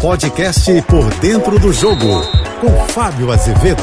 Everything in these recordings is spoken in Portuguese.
podcast Por Dentro do Jogo, com Fábio Azevedo.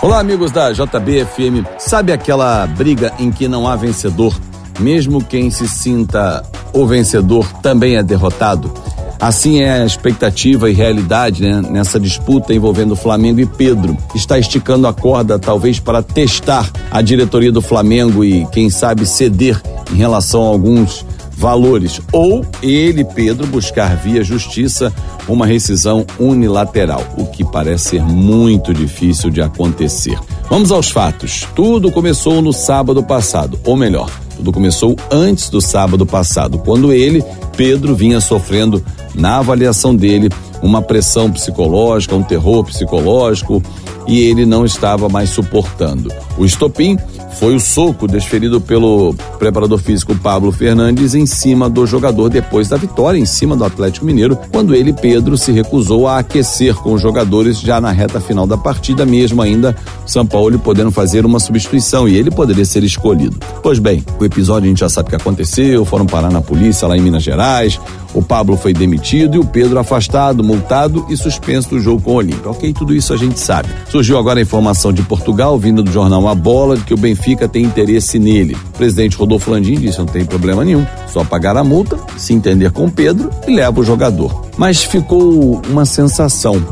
Olá, amigos da JBFM. Sabe aquela briga em que não há vencedor? Mesmo quem se sinta o vencedor também é derrotado? Assim é a expectativa e realidade né, nessa disputa envolvendo Flamengo e Pedro. Está esticando a corda, talvez, para testar a diretoria do Flamengo e, quem sabe, ceder em relação a alguns valores. Ou ele, Pedro, buscar via justiça uma rescisão unilateral, o que parece ser muito difícil de acontecer. Vamos aos fatos. Tudo começou no sábado passado, ou melhor, tudo começou antes do sábado passado, quando ele, Pedro, vinha sofrendo, na avaliação dele, uma pressão psicológica, um terror psicológico, e ele não estava mais suportando. O estopim foi o soco desferido pelo preparador físico Pablo Fernandes em cima do jogador depois da vitória em cima do Atlético Mineiro, quando ele, Pedro, se recusou a aquecer com os jogadores já na reta final da partida, mesmo ainda São Paulo podendo fazer uma substituição e ele poderia ser escolhido. Pois bem, o episódio a gente já sabe o que aconteceu, foram parar na polícia lá em Minas Gerais, o Pablo foi demitido e o Pedro afastado, multado e suspenso do jogo com o Olímpia. Ok, tudo isso a gente sabe. Surgiu agora a informação de Portugal, vindo do jornal A Bola, de que o Benfica tem interesse nele. O presidente Rodolfo Landim disse: não tem problema nenhum, só pagar a multa, se entender com Pedro e leva o jogador. Mas ficou uma sensação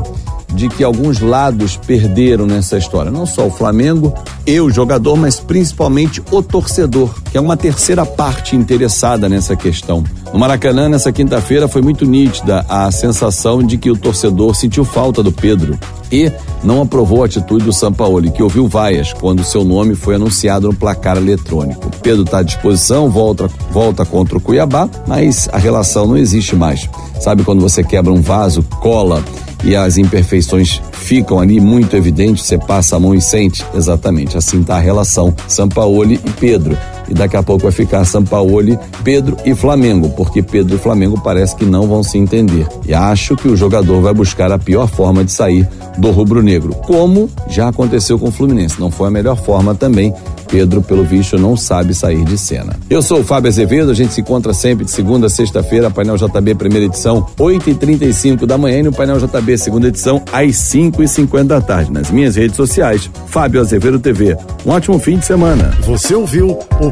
de que alguns lados perderam nessa história. Não só o Flamengo, eu, o jogador, mas principalmente o torcedor, que é uma terceira parte interessada nessa questão. No Maracanã, nessa quinta-feira, foi muito nítida a sensação de que o torcedor sentiu falta do Pedro e não aprovou a atitude do Sampaoli, que ouviu vaias quando seu nome foi anunciado no placar eletrônico. Pedro está à disposição, volta, volta contra o Cuiabá, mas a relação não existe mais. Sabe quando você quebra um vaso, cola e as imperfeições ficam ali muito evidentes, você passa a mão e sente. Exatamente, assim está a relação Sampaoli e Pedro. E daqui a pouco vai ficar Sampaoli, Pedro e Flamengo, porque Pedro e Flamengo parece que não vão se entender. E acho que o jogador vai buscar a pior forma de sair do rubro-negro, como já aconteceu com o Fluminense. Não foi a melhor forma também, Pedro, pelo visto, não sabe sair de cena. Eu sou o Fábio Azevedo, a gente se encontra sempre de segunda a sexta-feira, painel JB, primeira edição, 8h35 da manhã, e no painel JB, segunda edição, às 5h50 da tarde. Nas minhas redes sociais, Fábio Azevedo TV. Um ótimo fim de semana. Você ouviu o